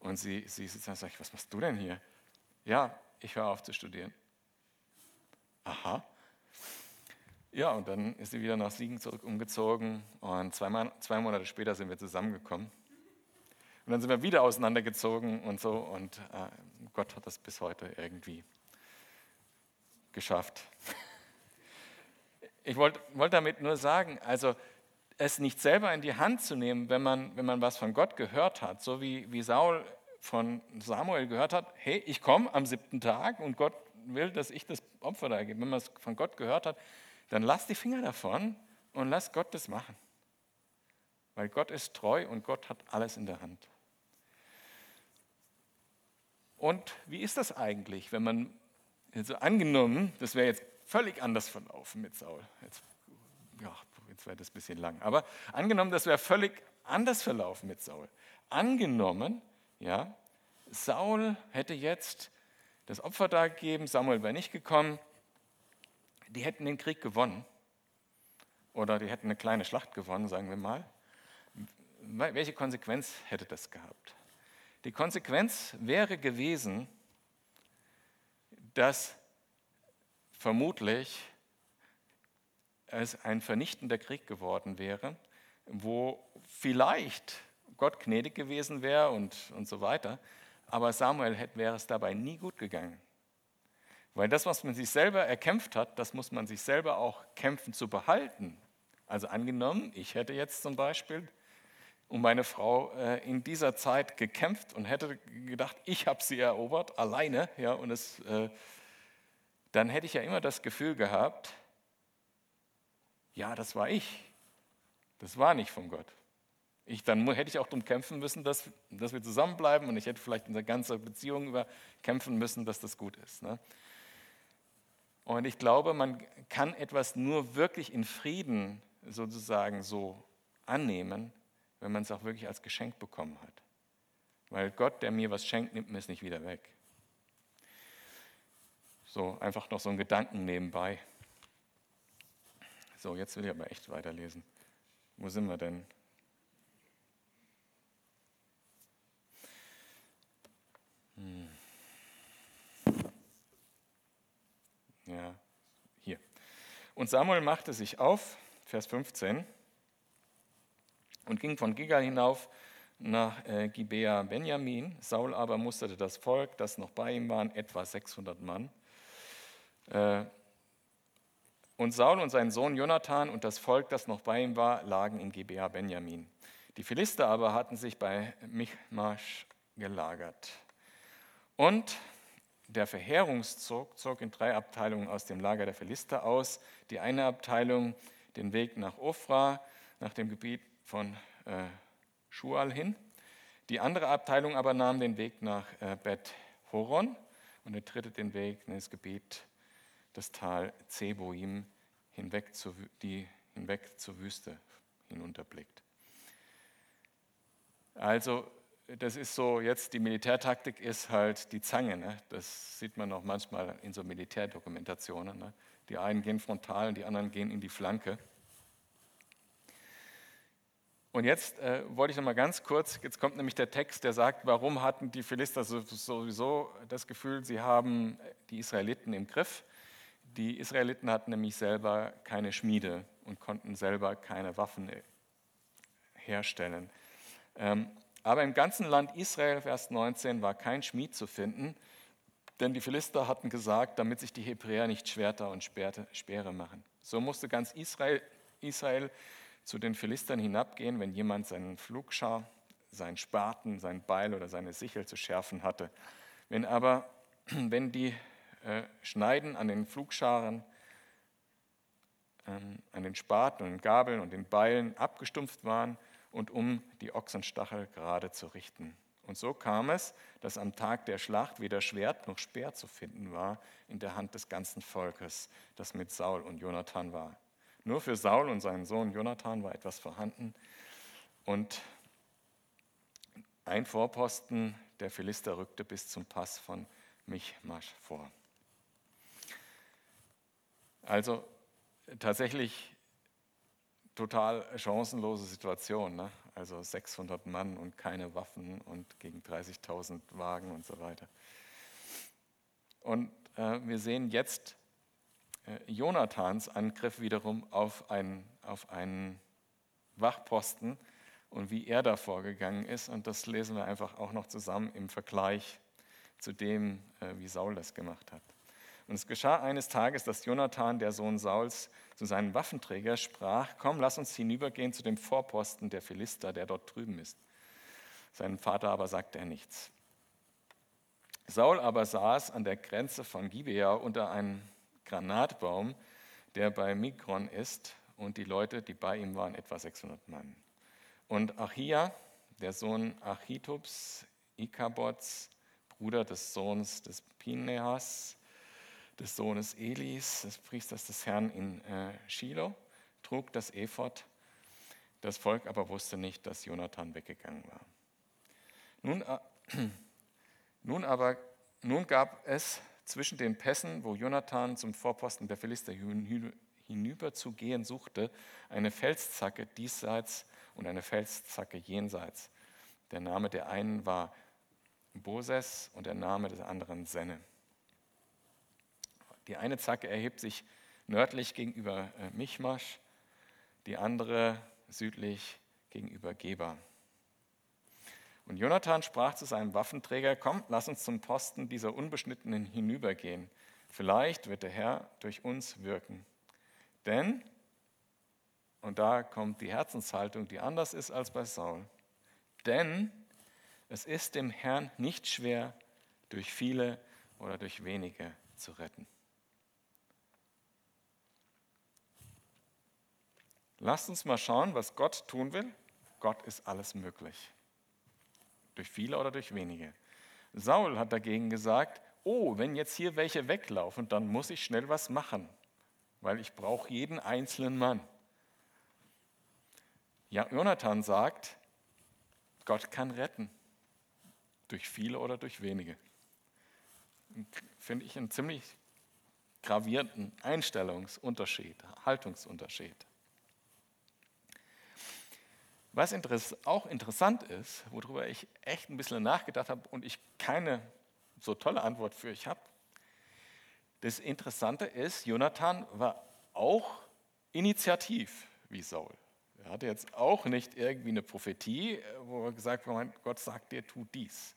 Und sie, sie sitzt da und sagt, was machst du denn hier? Ja, ich höre auf zu studieren. Aha. Ja, und dann ist sie wieder nach Siegen zurück umgezogen und zwei, zwei Monate später sind wir zusammengekommen. Und dann sind wir wieder auseinandergezogen und so und äh, Gott hat das bis heute irgendwie geschafft. Ich wollte wollt damit nur sagen, also es nicht selber in die Hand zu nehmen, wenn man, wenn man was von Gott gehört hat, so wie, wie Saul von Samuel gehört hat, hey, ich komme am siebten Tag und Gott will, dass ich das Opfer da gebe. Wenn man es von Gott gehört hat, dann lass die Finger davon und lass Gott das machen. Weil Gott ist treu und Gott hat alles in der Hand. Und wie ist das eigentlich, wenn man, also angenommen, das wäre jetzt völlig anders verlaufen mit Saul. Jetzt, ja, jetzt wäre das ein bisschen lang. Aber angenommen, das wäre völlig anders verlaufen mit Saul. Angenommen, ja, Saul hätte jetzt das Opfer da gegeben, Samuel wäre nicht gekommen, die hätten den Krieg gewonnen. Oder die hätten eine kleine Schlacht gewonnen, sagen wir mal. Welche Konsequenz hätte das gehabt? Die Konsequenz wäre gewesen, dass vermutlich es ein vernichtender Krieg geworden wäre, wo vielleicht Gott gnädig gewesen wäre und, und so weiter, aber Samuel hätte, wäre es dabei nie gut gegangen. Weil das, was man sich selber erkämpft hat, das muss man sich selber auch kämpfen zu behalten. Also angenommen, ich hätte jetzt zum Beispiel um meine Frau äh, in dieser Zeit gekämpft und hätte gedacht, ich habe sie erobert, alleine, ja, und es, äh, dann hätte ich ja immer das Gefühl gehabt, ja, das war ich. Das war nicht von Gott. Ich, dann hätte ich auch darum kämpfen müssen, dass, dass wir zusammenbleiben und ich hätte vielleicht in der ganzen Beziehung über kämpfen müssen, dass das gut ist. Ne? Und ich glaube, man kann etwas nur wirklich in Frieden sozusagen so annehmen, wenn man es auch wirklich als Geschenk bekommen hat. Weil Gott, der mir was schenkt, nimmt mir es nicht wieder weg. So, einfach noch so ein Gedanken nebenbei. So, jetzt will ich aber echt weiterlesen. Wo sind wir denn? Hm. Ja, hier. Und Samuel machte sich auf, Vers 15, und ging von Gigal hinauf nach äh, Gibea Benjamin. Saul aber musterte das Volk, das noch bei ihm waren, etwa 600 Mann. Äh, und Saul und sein Sohn Jonathan und das Volk, das noch bei ihm war, lagen in Gibea Benjamin. Die Philister aber hatten sich bei Michmasch gelagert. Und der Verheerungszug zog in drei Abteilungen aus dem Lager der Philister aus. Die eine Abteilung den Weg nach Ofra, nach dem Gebiet von äh, Schual hin. Die andere Abteilung aber nahm den Weg nach äh, Bet Horon und die dritte den Weg in das Gebiet, das Tal Zeboim, hinweg zur, die hinweg zur Wüste hinunterblickt. Also das ist so, jetzt die Militärtaktik ist halt die Zange. Ne? Das sieht man auch manchmal in so Militärdokumentationen. Ne? Die einen gehen frontal und die anderen gehen in die Flanke. Und jetzt äh, wollte ich noch mal ganz kurz, jetzt kommt nämlich der Text, der sagt, warum hatten die Philister sowieso das Gefühl, sie haben die Israeliten im Griff. Die Israeliten hatten nämlich selber keine Schmiede und konnten selber keine Waffen herstellen. Ähm, aber im ganzen Land Israel, Vers 19, war kein Schmied zu finden, denn die Philister hatten gesagt, damit sich die Hebräer nicht Schwerter und Speere machen. So musste ganz Israel, Israel zu den Philistern hinabgehen, wenn jemand seinen Flugschar, seinen Spaten, sein Beil oder seine Sichel zu schärfen hatte. Wenn aber, wenn die äh, Schneiden an den Flugscharen, ähm, an den Spaten und Gabeln und den Beilen abgestumpft waren und um die Ochsenstachel gerade zu richten. Und so kam es, dass am Tag der Schlacht weder Schwert noch Speer zu finden war in der Hand des ganzen Volkes, das mit Saul und Jonathan war. Nur für Saul und seinen Sohn Jonathan war etwas vorhanden und ein Vorposten der Philister rückte bis zum Pass von Michmasch vor. Also tatsächlich total chancenlose Situation. Ne? Also 600 Mann und keine Waffen und gegen 30.000 Wagen und so weiter. Und äh, wir sehen jetzt äh, Jonathans Angriff wiederum auf einen, auf einen Wachposten und wie er da vorgegangen ist. Und das lesen wir einfach auch noch zusammen im Vergleich zu dem, äh, wie Saul das gemacht hat. Und es geschah eines Tages, dass Jonathan, der Sohn Sauls, zu seinem Waffenträger sprach, komm, lass uns hinübergehen zu dem Vorposten der Philister, der dort drüben ist. Seinem Vater aber sagte er nichts. Saul aber saß an der Grenze von Gibea unter einem Granatbaum, der bei Mikron ist, und die Leute, die bei ihm waren, etwa 600 Mann. Und Achia, der Sohn Achitubs, Ikabots, Bruder des Sohns des Pinehas, des Sohnes Elis, des Priesters des Herrn in äh, Shiloh, trug das Ephod. Das Volk aber wusste nicht, dass Jonathan weggegangen war. Nun, äh, nun aber nun gab es zwischen den Pässen, wo Jonathan zum Vorposten der Philister hinüberzugehen suchte, eine Felszacke diesseits und eine Felszacke jenseits. Der Name der einen war Boses und der Name des anderen Senne. Die eine Zacke erhebt sich nördlich gegenüber äh, Michmasch, die andere südlich gegenüber Geba. Und Jonathan sprach zu seinem Waffenträger, komm, lass uns zum Posten dieser Unbeschnittenen hinübergehen. Vielleicht wird der Herr durch uns wirken. Denn, und da kommt die Herzenshaltung, die anders ist als bei Saul, denn es ist dem Herrn nicht schwer, durch viele oder durch wenige zu retten. Lasst uns mal schauen, was Gott tun will. Gott ist alles möglich. Durch viele oder durch wenige. Saul hat dagegen gesagt, oh, wenn jetzt hier welche weglaufen, dann muss ich schnell was machen, weil ich brauche jeden einzelnen Mann. Ja, Jonathan sagt, Gott kann retten, durch viele oder durch wenige. Finde ich einen ziemlich gravierenden Einstellungsunterschied, Haltungsunterschied. Was auch interessant ist, worüber ich echt ein bisschen nachgedacht habe und ich keine so tolle Antwort für euch habe, das Interessante ist, Jonathan war auch initiativ wie Saul. Er hatte jetzt auch nicht irgendwie eine Prophetie, wo er gesagt hat, Gott sagt dir, tu dies.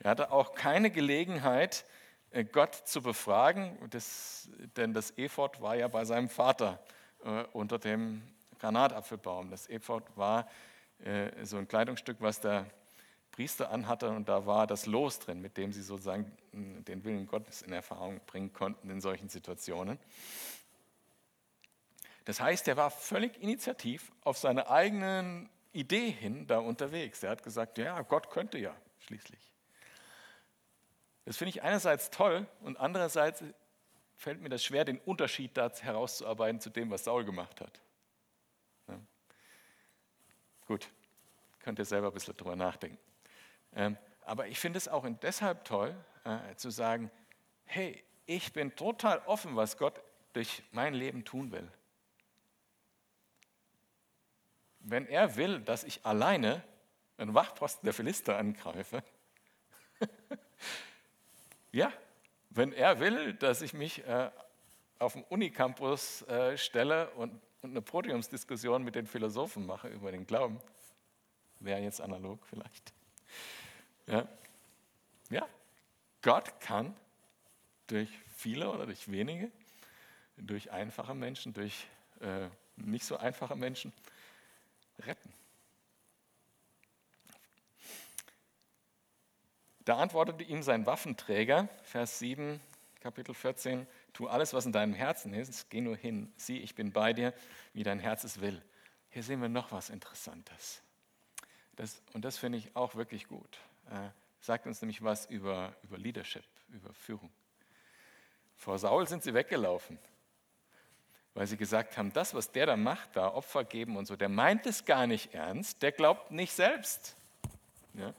Er hatte auch keine Gelegenheit, äh, Gott zu befragen, das, denn das Ephod war ja bei seinem Vater äh, unter dem Granatapfelbaum. Das Ephod war äh, so ein Kleidungsstück, was der Priester anhatte und da war das Los drin, mit dem sie sozusagen hm, den Willen Gottes in Erfahrung bringen konnten in solchen Situationen. Das heißt, er war völlig initiativ auf seine eigene Idee hin da unterwegs. Er hat gesagt, ja, Gott könnte ja schließlich. Das finde ich einerseits toll und andererseits fällt mir das schwer, den Unterschied da herauszuarbeiten zu dem, was Saul gemacht hat. Gut, könnt ihr selber ein bisschen drüber nachdenken. Ähm, aber ich finde es auch deshalb toll, äh, zu sagen, hey, ich bin total offen, was Gott durch mein Leben tun will. Wenn er will, dass ich alleine einen Wachposten der Philister angreife, ja, wenn er will, dass ich mich äh, auf dem Unicampus äh, stelle und, und eine Podiumsdiskussion mit den Philosophen mache über den Glauben, wäre jetzt analog vielleicht. Ja. ja, Gott kann durch viele oder durch wenige, durch einfache Menschen, durch äh, nicht so einfache Menschen retten. Da antwortete ihm sein Waffenträger, Vers 7, Kapitel 14, tu alles, was in deinem Herzen ist, geh nur hin, sieh, ich bin bei dir, wie dein Herz es will. Hier sehen wir noch was Interessantes. Das, und das finde ich auch wirklich gut. Äh, sagt uns nämlich was über, über Leadership, über Führung. Vor Saul sind sie weggelaufen, weil sie gesagt haben, das, was der da macht, da Opfer geben und so, der meint es gar nicht ernst, der glaubt nicht selbst. Ja?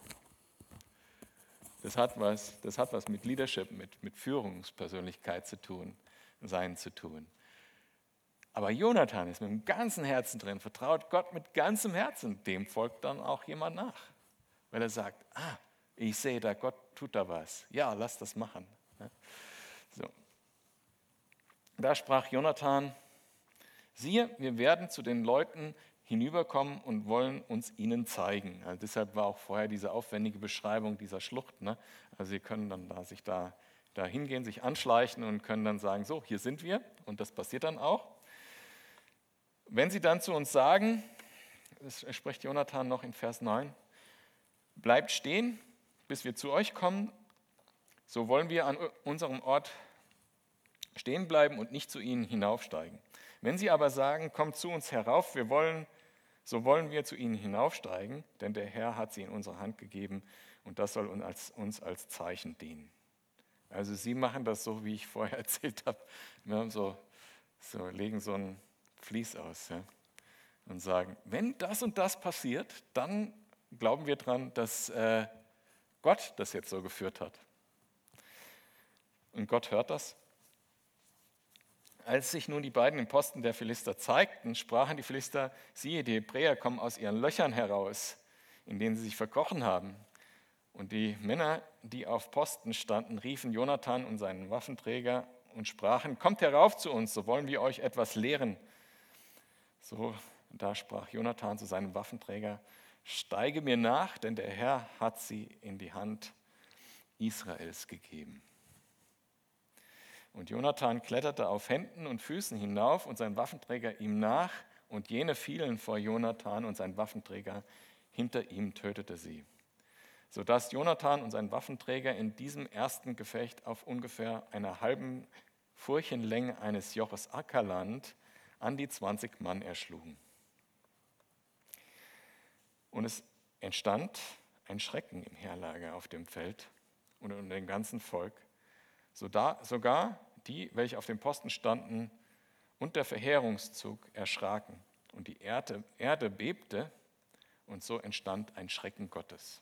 Das, hat was, das hat was mit Leadership, mit, mit Führungspersönlichkeit zu tun, Sein zu tun. Aber Jonathan ist mit dem ganzen Herzen drin, vertraut Gott mit ganzem Herzen. Dem folgt dann auch jemand nach, weil er sagt, ah, ich sehe da, Gott tut da was. Ja, lass das machen. So. Da sprach Jonathan, siehe, wir werden zu den Leuten hinüberkommen und wollen uns ihnen zeigen. Also deshalb war auch vorher diese aufwendige Beschreibung dieser Schlucht. Ne? Also Sie können dann da sich da da hingehen, sich anschleichen und können dann sagen, so, hier sind wir. Und das passiert dann auch. Wenn sie dann zu uns sagen, das spricht Jonathan noch in Vers 9, bleibt stehen, bis wir zu euch kommen, so wollen wir an unserem Ort stehen bleiben und nicht zu ihnen hinaufsteigen. Wenn sie aber sagen, kommt zu uns herauf, wir wollen, so wollen wir zu ihnen hinaufsteigen, denn der Herr hat sie in unsere Hand gegeben und das soll uns als, uns als Zeichen dienen. Also sie machen das so, wie ich vorher erzählt habe. Wir haben so, so legen so ein Fließ aus ja, und sagen, wenn das und das passiert, dann glauben wir dran, dass äh, Gott das jetzt so geführt hat. Und Gott hört das. Als sich nun die beiden im Posten der Philister zeigten, sprachen die Philister, siehe, die Hebräer kommen aus ihren Löchern heraus, in denen sie sich verkrochen haben. Und die Männer, die auf Posten standen, riefen Jonathan und seinen Waffenträger und sprachen, kommt herauf zu uns, so wollen wir euch etwas lehren. So, da sprach Jonathan zu seinem Waffenträger, steige mir nach, denn der Herr hat sie in die Hand Israels gegeben. Und Jonathan kletterte auf Händen und Füßen hinauf und sein Waffenträger ihm nach, und jene fielen vor Jonathan und sein Waffenträger hinter ihm tötete sie, sodass Jonathan und sein Waffenträger in diesem ersten Gefecht auf ungefähr einer halben Furchenlänge eines Joches Ackerland an die 20 Mann erschlugen. Und es entstand ein Schrecken im Heerlager auf dem Feld und unter dem ganzen Volk, sogar die, welche auf dem Posten standen, und der Verheerungszug erschraken. Und die Erde, Erde bebte und so entstand ein Schrecken Gottes.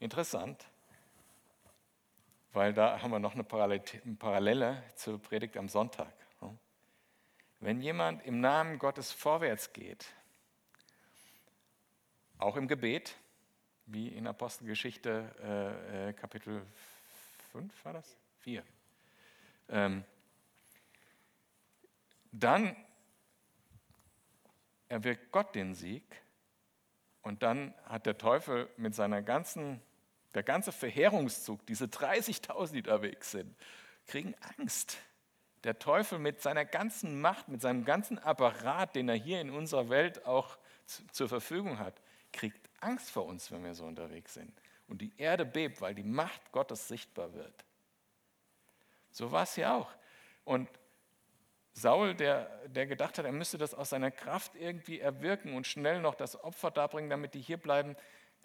Interessant, weil da haben wir noch eine Parallele zur Predigt am Sonntag. Wenn jemand im Namen Gottes vorwärts geht, auch im Gebet, wie in Apostelgeschichte äh, äh Kapitel 5 war das? 4. Ähm, dann erwirkt Gott den Sieg und dann hat der Teufel mit seiner ganzen, der ganze Verheerungszug, diese 30.000, die unterwegs sind, kriegen Angst. Der Teufel mit seiner ganzen Macht, mit seinem ganzen Apparat, den er hier in unserer Welt auch zur Verfügung hat, kriegt Angst vor uns, wenn wir so unterwegs sind und die Erde bebt, weil die Macht Gottes sichtbar wird. So war es hier auch. Und Saul, der, der gedacht hat, er müsste das aus seiner Kraft irgendwie erwirken und schnell noch das Opfer darbringen, damit die hier bleiben,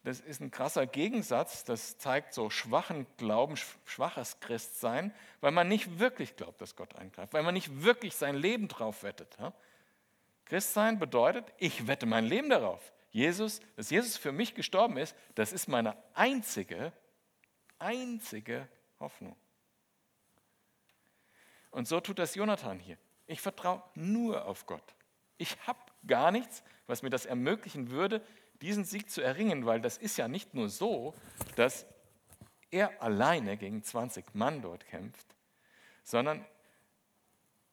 das ist ein krasser Gegensatz. Das zeigt so schwachen Glauben, schwaches Christsein, weil man nicht wirklich glaubt, dass Gott eingreift, weil man nicht wirklich sein Leben drauf wettet. Christsein bedeutet, ich wette mein Leben darauf. Jesus, dass Jesus für mich gestorben ist, das ist meine einzige, einzige Hoffnung. Und so tut das Jonathan hier. Ich vertraue nur auf Gott. Ich habe gar nichts, was mir das ermöglichen würde, diesen Sieg zu erringen, weil das ist ja nicht nur so, dass er alleine gegen 20 Mann dort kämpft, sondern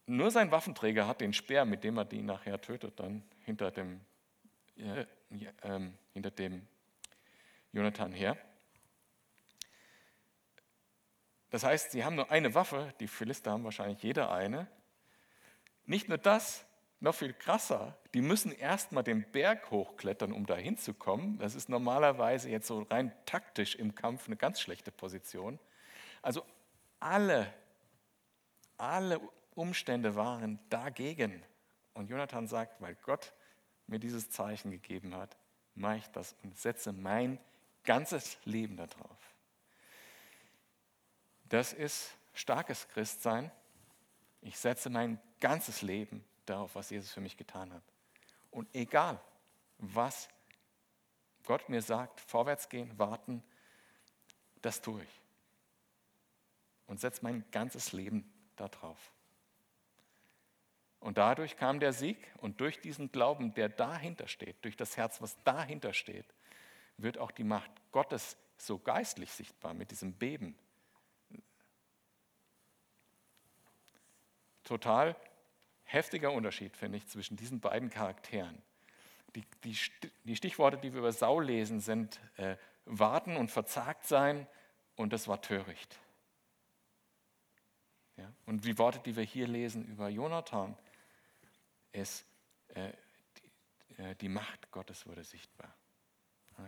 nur sein Waffenträger hat den Speer, mit dem er die nachher tötet, dann hinter dem ähm, hinter dem Jonathan her. Das heißt, sie haben nur eine Waffe, die Philister haben wahrscheinlich jeder eine. Nicht nur das, noch viel krasser, die müssen erstmal den Berg hochklettern, um da hinzukommen. Das ist normalerweise jetzt so rein taktisch im Kampf eine ganz schlechte Position. Also alle, alle Umstände waren dagegen. Und Jonathan sagt, weil Gott mir dieses Zeichen gegeben hat, mache ich das und setze mein ganzes Leben darauf. Das ist starkes Christsein. Ich setze mein ganzes Leben darauf, was Jesus für mich getan hat. Und egal, was Gott mir sagt, vorwärts gehen, warten, das tue ich. Und setze mein ganzes Leben darauf. Und dadurch kam der Sieg und durch diesen Glauben, der dahinter steht, durch das Herz, was dahinter steht, wird auch die Macht Gottes so geistlich sichtbar mit diesem Beben. Total heftiger Unterschied, finde ich, zwischen diesen beiden Charakteren. Die, die, die Stichworte, die wir über Saul lesen, sind äh, warten und verzagt sein und das war töricht. Ja? Und die Worte, die wir hier lesen über Jonathan, ist, äh, die, äh, die, Macht Gottes wurde sichtbar.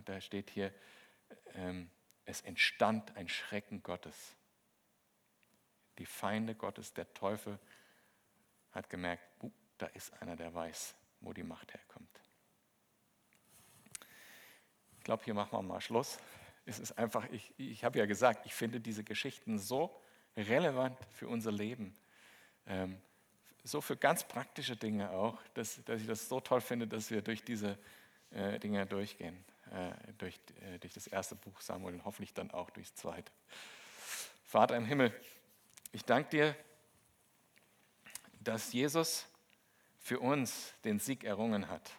Da steht hier, ähm, es entstand ein Schrecken Gottes. Die Feinde Gottes, der Teufel, hat gemerkt, uh, da ist einer, der weiß, wo die Macht herkommt. Ich glaube, hier machen wir mal Schluss. Es ist einfach, ich, ich habe ja gesagt, ich finde diese Geschichten so relevant für unser Leben. Ähm, so für ganz praktische Dinge auch, dass, dass ich das so toll finde, dass wir durch diese äh, Dinge durchgehen. Äh, durch, äh, durch das erste Buch Samuel und hoffentlich dann auch durchs zweite. Vater im Himmel, ich danke dir, dass Jesus für uns den Sieg errungen hat.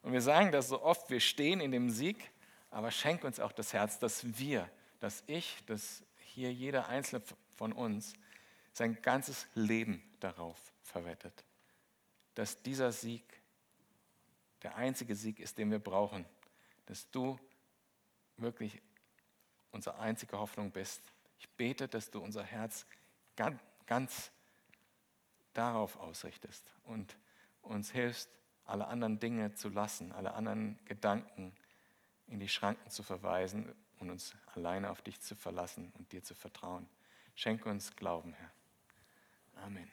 Und wir sagen das so oft, wir stehen in dem Sieg, aber schenk uns auch das Herz, dass wir, dass ich, dass hier jeder Einzelne von uns sein ganzes Leben darauf verwettet, dass dieser Sieg der einzige Sieg ist, den wir brauchen, dass du wirklich unsere einzige Hoffnung bist. Ich bete, dass du unser Herz ganz, ganz darauf ausrichtest und uns hilfst, alle anderen Dinge zu lassen, alle anderen Gedanken in die Schranken zu verweisen und uns alleine auf dich zu verlassen und dir zu vertrauen. Schenke uns Glauben, Herr. Amen.